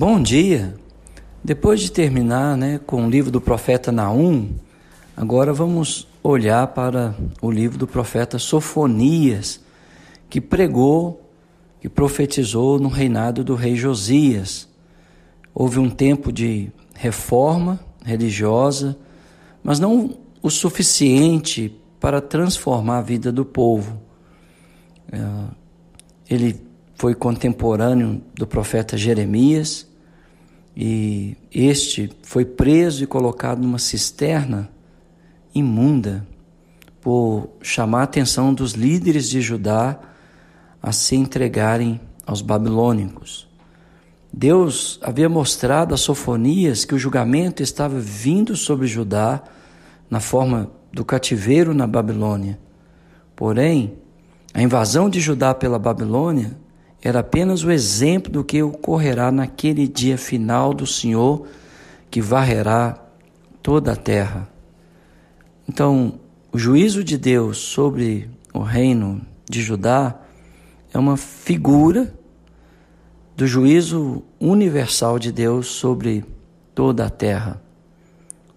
Bom dia! Depois de terminar né, com o livro do profeta Naum, agora vamos olhar para o livro do profeta Sofonias, que pregou, que profetizou no reinado do rei Josias. Houve um tempo de reforma religiosa, mas não o suficiente para transformar a vida do povo. É, ele foi contemporâneo do profeta Jeremias e este foi preso e colocado numa cisterna imunda por chamar a atenção dos líderes de Judá a se entregarem aos babilônicos. Deus havia mostrado a Sofonias que o julgamento estava vindo sobre Judá na forma do cativeiro na Babilônia. Porém, a invasão de Judá pela Babilônia era apenas o exemplo do que ocorrerá naquele dia final do Senhor que varrerá toda a terra. Então, o juízo de Deus sobre o reino de Judá é uma figura do juízo universal de Deus sobre toda a terra,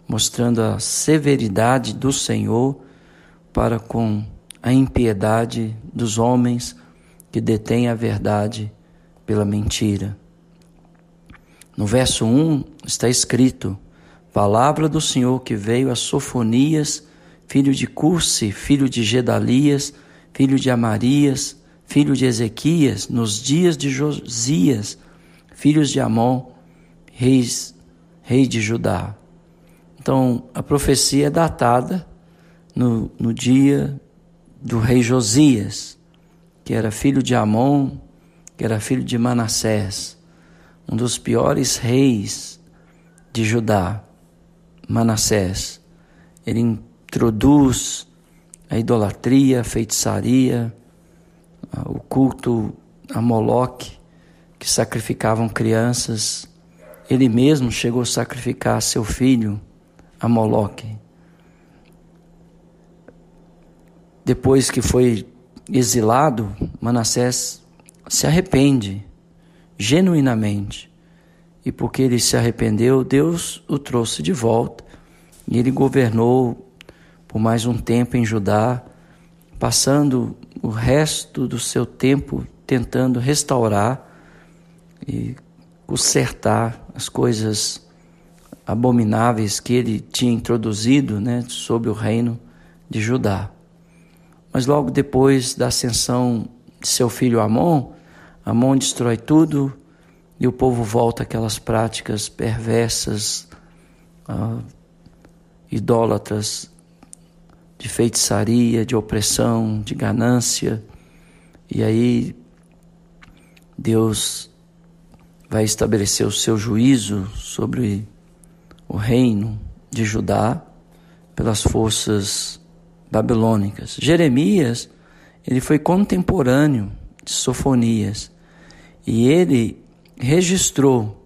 mostrando a severidade do Senhor para com a impiedade dos homens que detém a verdade pela mentira. No verso 1 está escrito: Palavra do Senhor que veio a Sofonias, filho de Curse, filho de Gedalias, filho de Amarias, filho de Ezequias, nos dias de Josias, filhos de Amon, reis, rei de Judá. Então, a profecia é datada no, no dia do rei Josias, que era filho de Amon, que era filho de Manassés, um dos piores reis de Judá, Manassés. Ele introduz a idolatria, a feitiçaria, o culto a Moloque, que sacrificavam crianças. Ele mesmo chegou a sacrificar seu filho a Moloque. Depois que foi exilado, Manassés se arrepende genuinamente. E porque ele se arrependeu, Deus o trouxe de volta. E ele governou por mais um tempo em Judá, passando o resto do seu tempo tentando restaurar e consertar as coisas abomináveis que ele tinha introduzido né, sobre o reino de Judá. Mas logo depois da ascensão de seu filho Amon, Amon destrói tudo e o povo volta àquelas práticas perversas, uh, idólatras, de feitiçaria, de opressão, de ganância. E aí Deus vai estabelecer o seu juízo sobre o reino de Judá pelas forças babilônicas. Jeremias, ele foi contemporâneo de Sofonias e ele registrou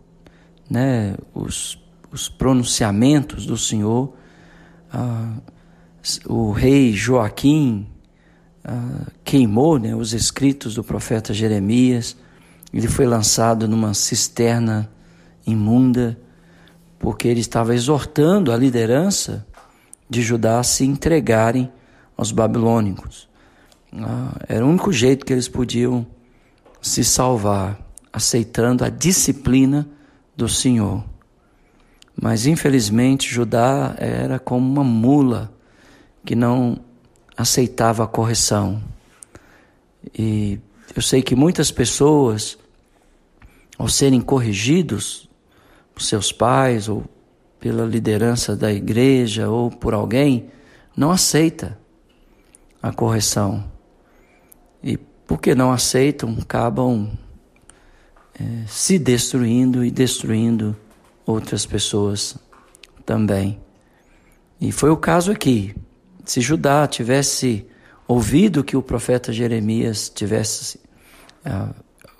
né, os, os pronunciamentos do Senhor. Ah, o rei Joaquim ah, queimou né, os escritos do profeta Jeremias. Ele foi lançado numa cisterna imunda, porque ele estava exortando a liderança de Judá a se entregarem aos babilônicos. Ah, era o único jeito que eles podiam se salvar, aceitando a disciplina do Senhor. Mas infelizmente Judá era como uma mula que não aceitava a correção. E eu sei que muitas pessoas, ao serem corrigidos por seus pais ou pela liderança da igreja ou por alguém, não aceita a correção. E porque não aceitam, acabam é, se destruindo e destruindo outras pessoas também. E foi o caso aqui. Se Judá tivesse ouvido que o profeta Jeremias tivesse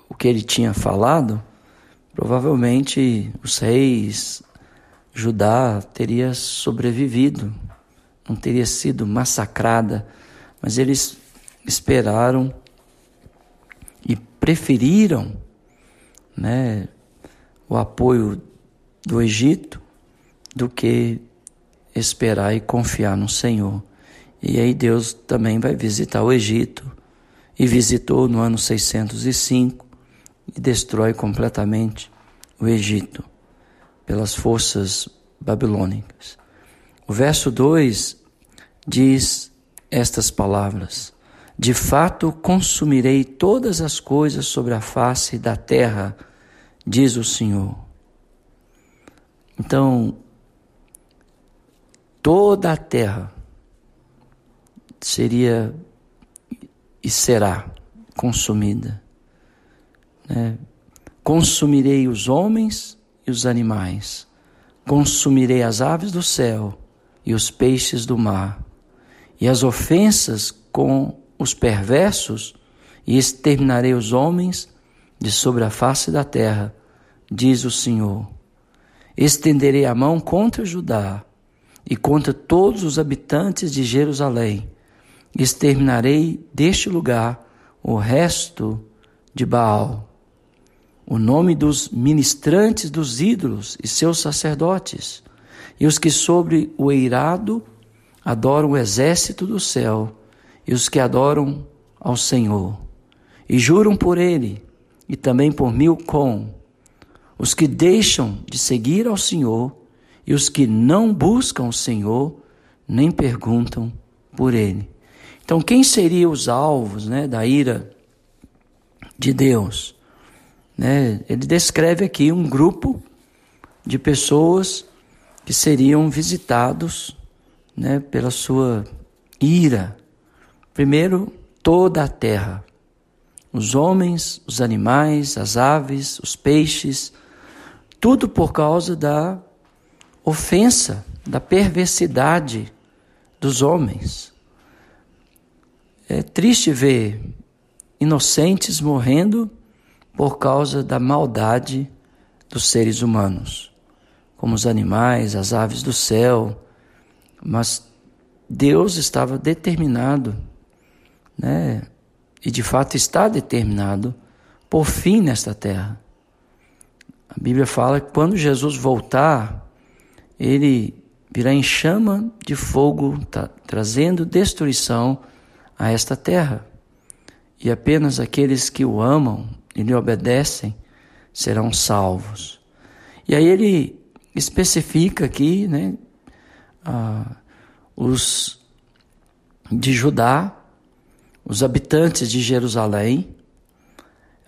o que ele tinha falado, provavelmente os reis, Judá teria sobrevivido, não teria sido massacrada mas eles esperaram e preferiram né, o apoio do Egito do que esperar e confiar no Senhor. E aí Deus também vai visitar o Egito e visitou no ano 605 e destrói completamente o Egito pelas forças babilônicas. O verso 2 diz estas palavras: De fato consumirei todas as coisas sobre a face da terra, diz o Senhor. Então, toda a terra seria e será consumida. Né? Consumirei os homens e os animais, consumirei as aves do céu e os peixes do mar, e as ofensas com os perversos, e exterminarei os homens de sobre a face da terra, diz o Senhor. Estenderei a mão contra Judá e contra todos os habitantes de Jerusalém. Exterminarei deste lugar o resto de Baal, o nome dos ministrantes dos ídolos e seus sacerdotes, e os que sobre o eirado adoram o exército do céu, e os que adoram ao Senhor, e juram por ele, e também por Milcom, os que deixam de seguir ao Senhor e os que não buscam o Senhor nem perguntam por Ele. Então, quem seriam os alvos né, da ira de Deus? Né? Ele descreve aqui um grupo de pessoas que seriam visitados né, pela sua ira. Primeiro, toda a terra. Os homens, os animais, as aves, os peixes, tudo por causa da ofensa, da perversidade dos homens. É triste ver inocentes morrendo por causa da maldade dos seres humanos, como os animais, as aves do céu, mas Deus estava determinado, né? E de fato está determinado por fim nesta terra. A Bíblia fala que quando Jesus voltar, ele virá em chama de fogo, tá, trazendo destruição a esta terra. E apenas aqueles que o amam e lhe obedecem serão salvos. E aí ele especifica aqui, né, ah, os de Judá, os habitantes de Jerusalém.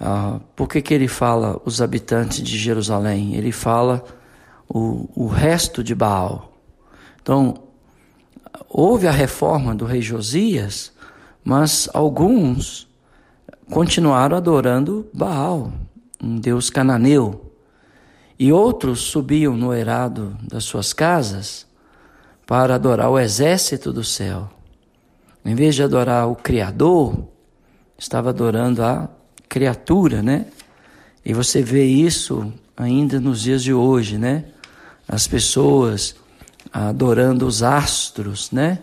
Ah, por que, que ele fala os habitantes de Jerusalém? Ele fala o, o resto de Baal. Então, houve a reforma do rei Josias, mas alguns continuaram adorando Baal, um deus cananeu. E outros subiam no eirado das suas casas para adorar o exército do céu. Em vez de adorar o Criador, estava adorando a criatura, né? E você vê isso ainda nos dias de hoje, né? as pessoas adorando os astros, né?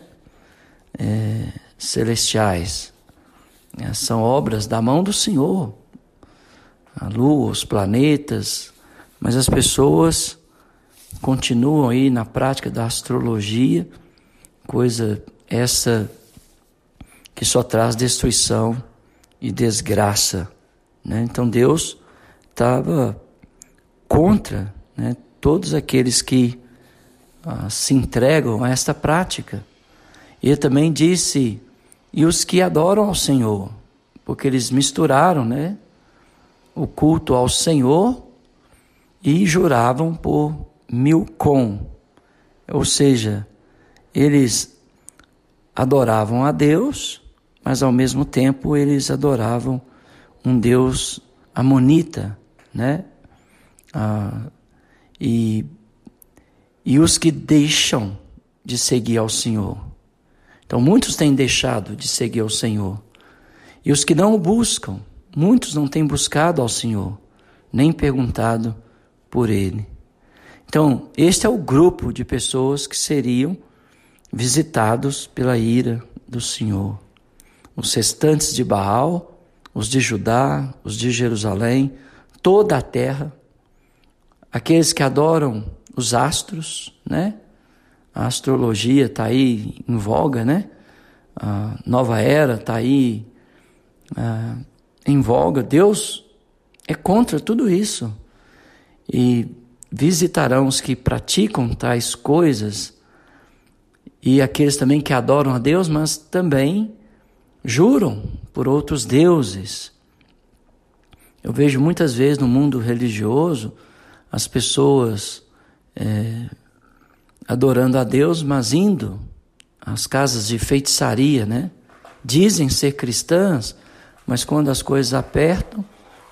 É, celestiais. É, são obras da mão do Senhor. A lua, os planetas, mas as pessoas continuam aí na prática da astrologia, coisa essa que só traz destruição e desgraça. Né? Então Deus estava contra né, todos aqueles que ah, se entregam a esta prática. E ele também disse: e os que adoram ao Senhor, porque eles misturaram, né? O culto ao Senhor e juravam por Milcom, ou seja, eles adoravam a Deus, mas ao mesmo tempo eles adoravam um Deus amonita, né? Ah, e, e os que deixam de seguir ao Senhor. Então, muitos têm deixado de seguir ao Senhor. E os que não o buscam, muitos não têm buscado ao Senhor, nem perguntado por Ele. Então, este é o grupo de pessoas que seriam visitados pela ira do Senhor. Os restantes de Baal, os de Judá, os de Jerusalém, toda a terra aqueles que adoram os astros, né? A astrologia está aí em voga, né? A nova era está aí em voga. Deus é contra tudo isso. E visitarão os que praticam tais coisas e aqueles também que adoram a Deus, mas também juram por outros deuses. Eu vejo muitas vezes no mundo religioso as pessoas é, adorando a Deus, mas indo às casas de feitiçaria, né? Dizem ser cristãs, mas quando as coisas apertam,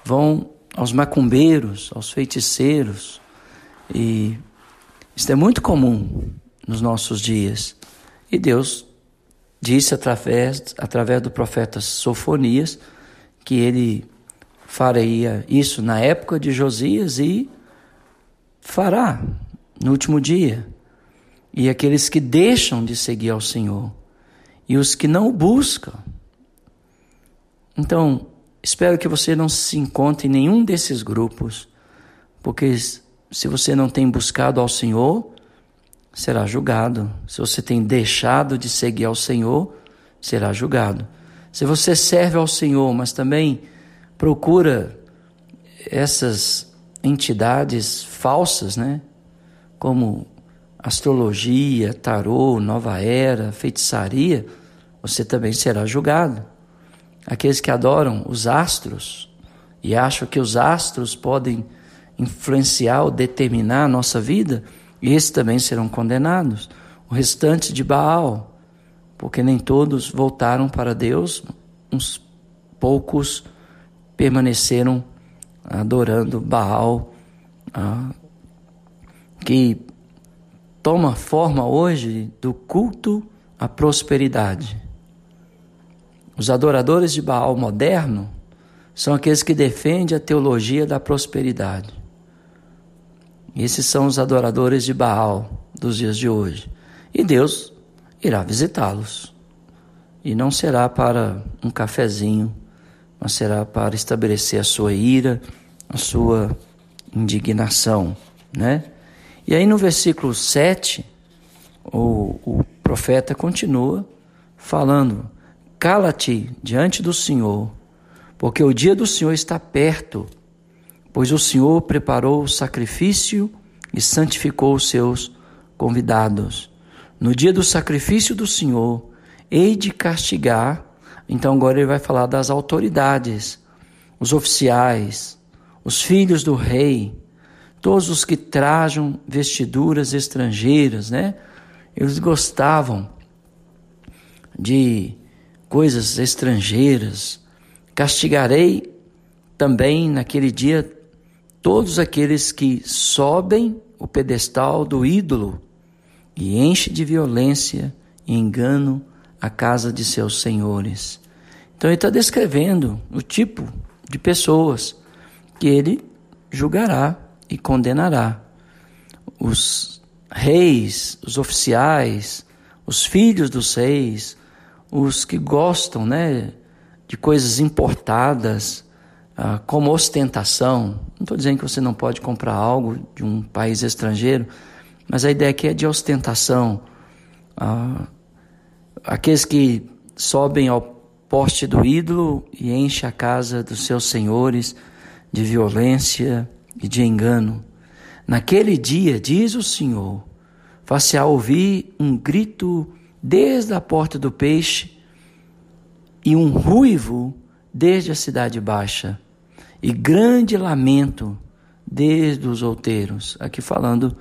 vão aos macumbeiros, aos feiticeiros. E isso é muito comum nos nossos dias. E Deus disse através, através do profeta Sofonias que ele faria isso na época de Josias e fará no último dia. E aqueles que deixam de seguir ao Senhor e os que não o buscam. Então, espero que você não se encontre em nenhum desses grupos, porque se você não tem buscado ao Senhor, será julgado. Se você tem deixado de seguir ao Senhor, será julgado. Se você serve ao Senhor, mas também procura essas entidades falsas, né? Como astrologia, tarô, nova era, feitiçaria, você também será julgado. Aqueles que adoram os astros e acham que os astros podem influenciar ou determinar a nossa vida, esses também serão condenados. O restante de Baal, porque nem todos voltaram para Deus, uns poucos permaneceram adorando Baal, ah, que toma forma hoje do culto à prosperidade. Os adoradores de Baal moderno são aqueles que defendem a teologia da prosperidade. Esses são os adoradores de Baal dos dias de hoje. E Deus irá visitá-los. E não será para um cafezinho mas será para estabelecer a sua ira, a sua indignação, né? E aí no versículo 7, o, o profeta continua falando: Cala-te diante do Senhor, porque o dia do Senhor está perto, pois o Senhor preparou o sacrifício e santificou os seus convidados. No dia do sacrifício do Senhor, hei de castigar então agora ele vai falar das autoridades, os oficiais, os filhos do rei, todos os que trajam vestiduras estrangeiras, né? Eles gostavam de coisas estrangeiras. Castigarei também naquele dia todos aqueles que sobem o pedestal do ídolo e enche de violência e engano a casa de seus senhores. Então ele está descrevendo o tipo de pessoas que ele julgará e condenará. Os reis, os oficiais, os filhos dos reis, os que gostam né, de coisas importadas, ah, como ostentação. Não estou dizendo que você não pode comprar algo de um país estrangeiro, mas a ideia aqui é de ostentação. Ah, aqueles que sobem ao poste do ídolo e enchem a casa dos seus senhores de violência e de engano. Naquele dia, diz o Senhor, faça ouvir um grito desde a porta do peixe e um ruivo desde a cidade baixa e grande lamento desde os outeiros. Aqui falando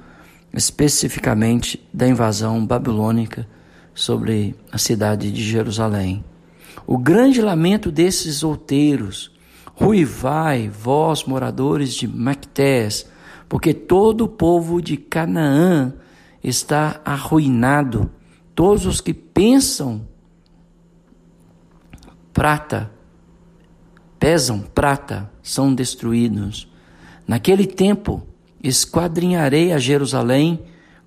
especificamente da invasão babilônica sobre a cidade de Jerusalém. O grande lamento desses outeiros, ruivai, vós moradores de Mactés, porque todo o povo de Canaã está arruinado, todos os que pensam prata, pesam prata, são destruídos. Naquele tempo, esquadrinharei a Jerusalém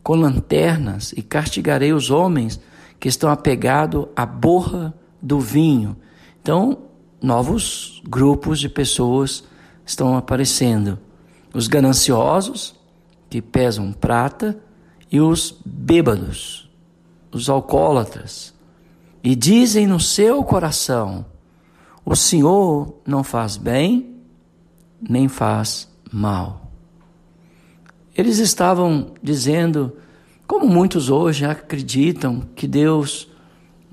com lanternas e castigarei os homens que estão apegados à borra do vinho. Então, novos grupos de pessoas estão aparecendo. Os gananciosos, que pesam prata e os bêbados, os alcoólatras, e dizem no seu coração: O Senhor não faz bem, nem faz mal. Eles estavam dizendo, como muitos hoje acreditam, que Deus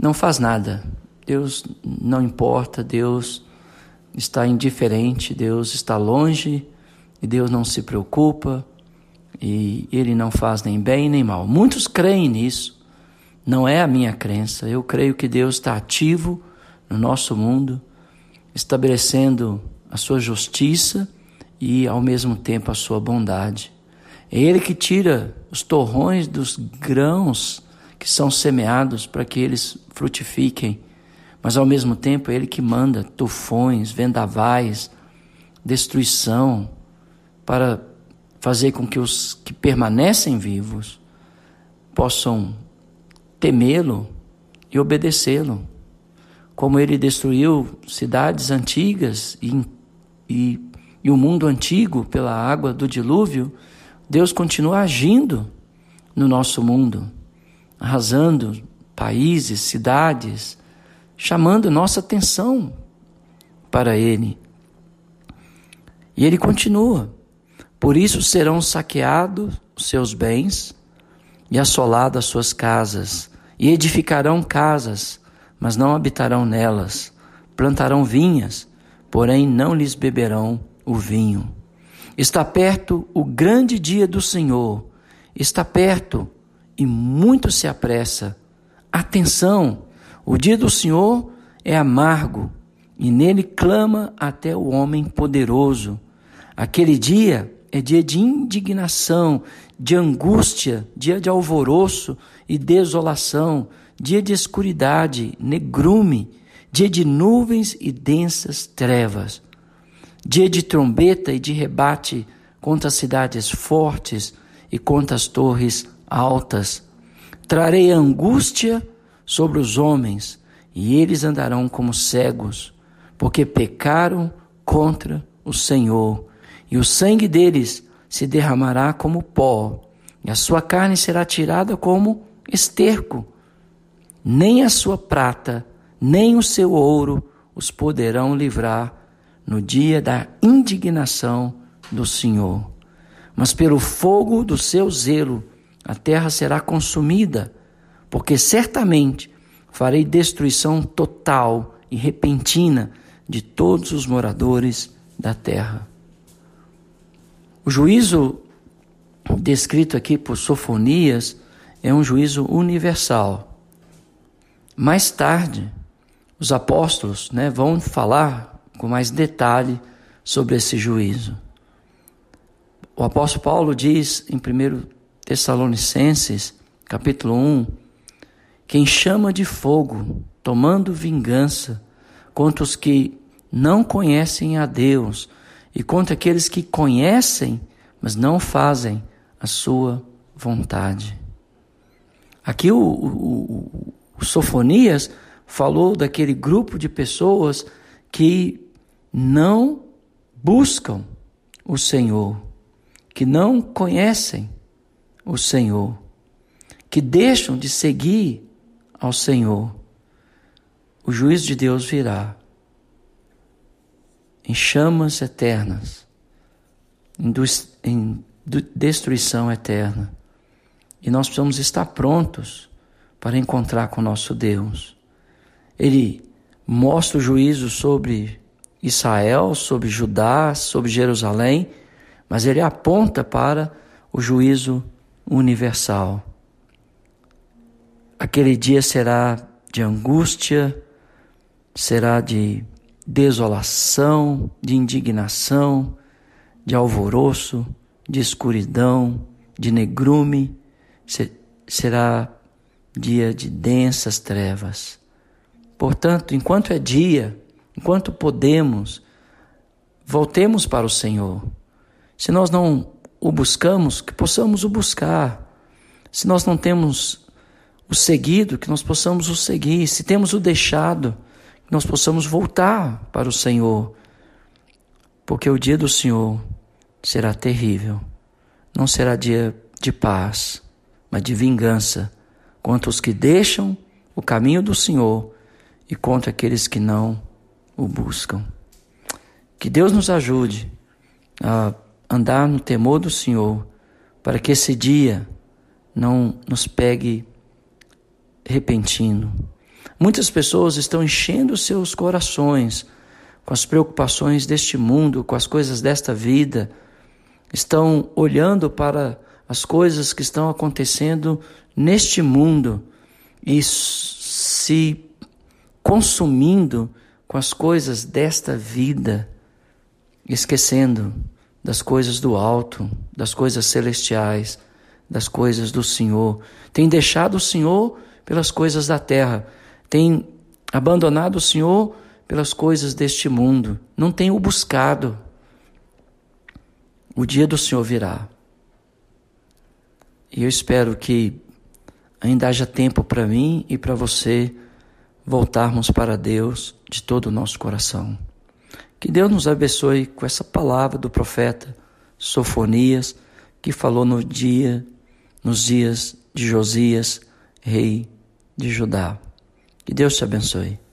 não faz nada, Deus não importa, Deus está indiferente, Deus está longe e Deus não se preocupa e Ele não faz nem bem nem mal. Muitos creem nisso, não é a minha crença. Eu creio que Deus está ativo no nosso mundo, estabelecendo a sua justiça e ao mesmo tempo a sua bondade. É Ele que tira os torrões dos grãos que são semeados para que eles frutifiquem, mas ao mesmo tempo é Ele que manda tufões, vendavais, destruição para fazer com que os que permanecem vivos possam temê-lo e obedecê-lo. Como ele destruiu cidades antigas e, e, e o mundo antigo pela água do dilúvio, Deus continua agindo no nosso mundo, arrasando países, cidades, chamando nossa atenção para Ele. E Ele continua. Por isso serão saqueados os seus bens e assoladas as suas casas, e edificarão casas, mas não habitarão nelas. Plantarão vinhas, porém não lhes beberão o vinho. Está perto o grande dia do Senhor, está perto e muito se apressa. Atenção, o dia do Senhor é amargo e nele clama até o homem poderoso. Aquele dia é dia de indignação, de angústia, dia de alvoroço e desolação, dia de escuridade, negrume, dia de nuvens e densas trevas, dia de trombeta e de rebate contra as cidades fortes e contra as torres altas. Trarei angústia sobre os homens, e eles andarão como cegos, porque pecaram contra o Senhor e o sangue deles se derramará como pó, e a sua carne será tirada como esterco. Nem a sua prata, nem o seu ouro os poderão livrar no dia da indignação do Senhor. Mas pelo fogo do seu zelo a terra será consumida, porque certamente farei destruição total e repentina de todos os moradores da terra. O juízo descrito aqui por Sofonias é um juízo universal. Mais tarde, os apóstolos né, vão falar com mais detalhe sobre esse juízo. O apóstolo Paulo diz em 1 Tessalonicenses, capítulo 1, quem chama de fogo, tomando vingança contra os que não conhecem a Deus, e contra aqueles que conhecem, mas não fazem a sua vontade. Aqui o, o, o Sofonias falou daquele grupo de pessoas que não buscam o Senhor, que não conhecem o Senhor, que deixam de seguir ao Senhor. O juízo de Deus virá em chamas eternas, em, destruição eterna. E nós precisamos estar prontos para encontrar com nosso Deus. Ele mostra o juízo sobre Israel, sobre Judá, sobre Jerusalém, mas ele aponta para o juízo universal. Aquele dia será de angústia, será de desolação, de indignação, de alvoroço, de escuridão, de negrume, será dia de densas trevas. Portanto, enquanto é dia, enquanto podemos, voltemos para o Senhor. Se nós não o buscamos, que possamos o buscar. Se nós não temos o seguido, que nós possamos o seguir. Se temos o deixado, que nós possamos voltar para o Senhor, porque o dia do Senhor será terrível. não será dia de paz, mas de vingança contra os que deixam o caminho do Senhor e contra aqueles que não o buscam. Que Deus nos ajude a andar no temor do Senhor, para que esse dia não nos pegue repentino. Muitas pessoas estão enchendo seus corações com as preocupações deste mundo, com as coisas desta vida, estão olhando para as coisas que estão acontecendo neste mundo e se consumindo com as coisas desta vida, esquecendo das coisas do alto, das coisas celestiais, das coisas do Senhor. Tem deixado o Senhor pelas coisas da terra, tem abandonado o Senhor pelas coisas deste mundo, não tem o buscado. O dia do Senhor virá. E eu espero que ainda haja tempo para mim e para você voltarmos para Deus de todo o nosso coração. Que Deus nos abençoe com essa palavra do profeta Sofonias, que falou no dia, nos dias de Josias, rei de Judá. Que Deus te abençoe.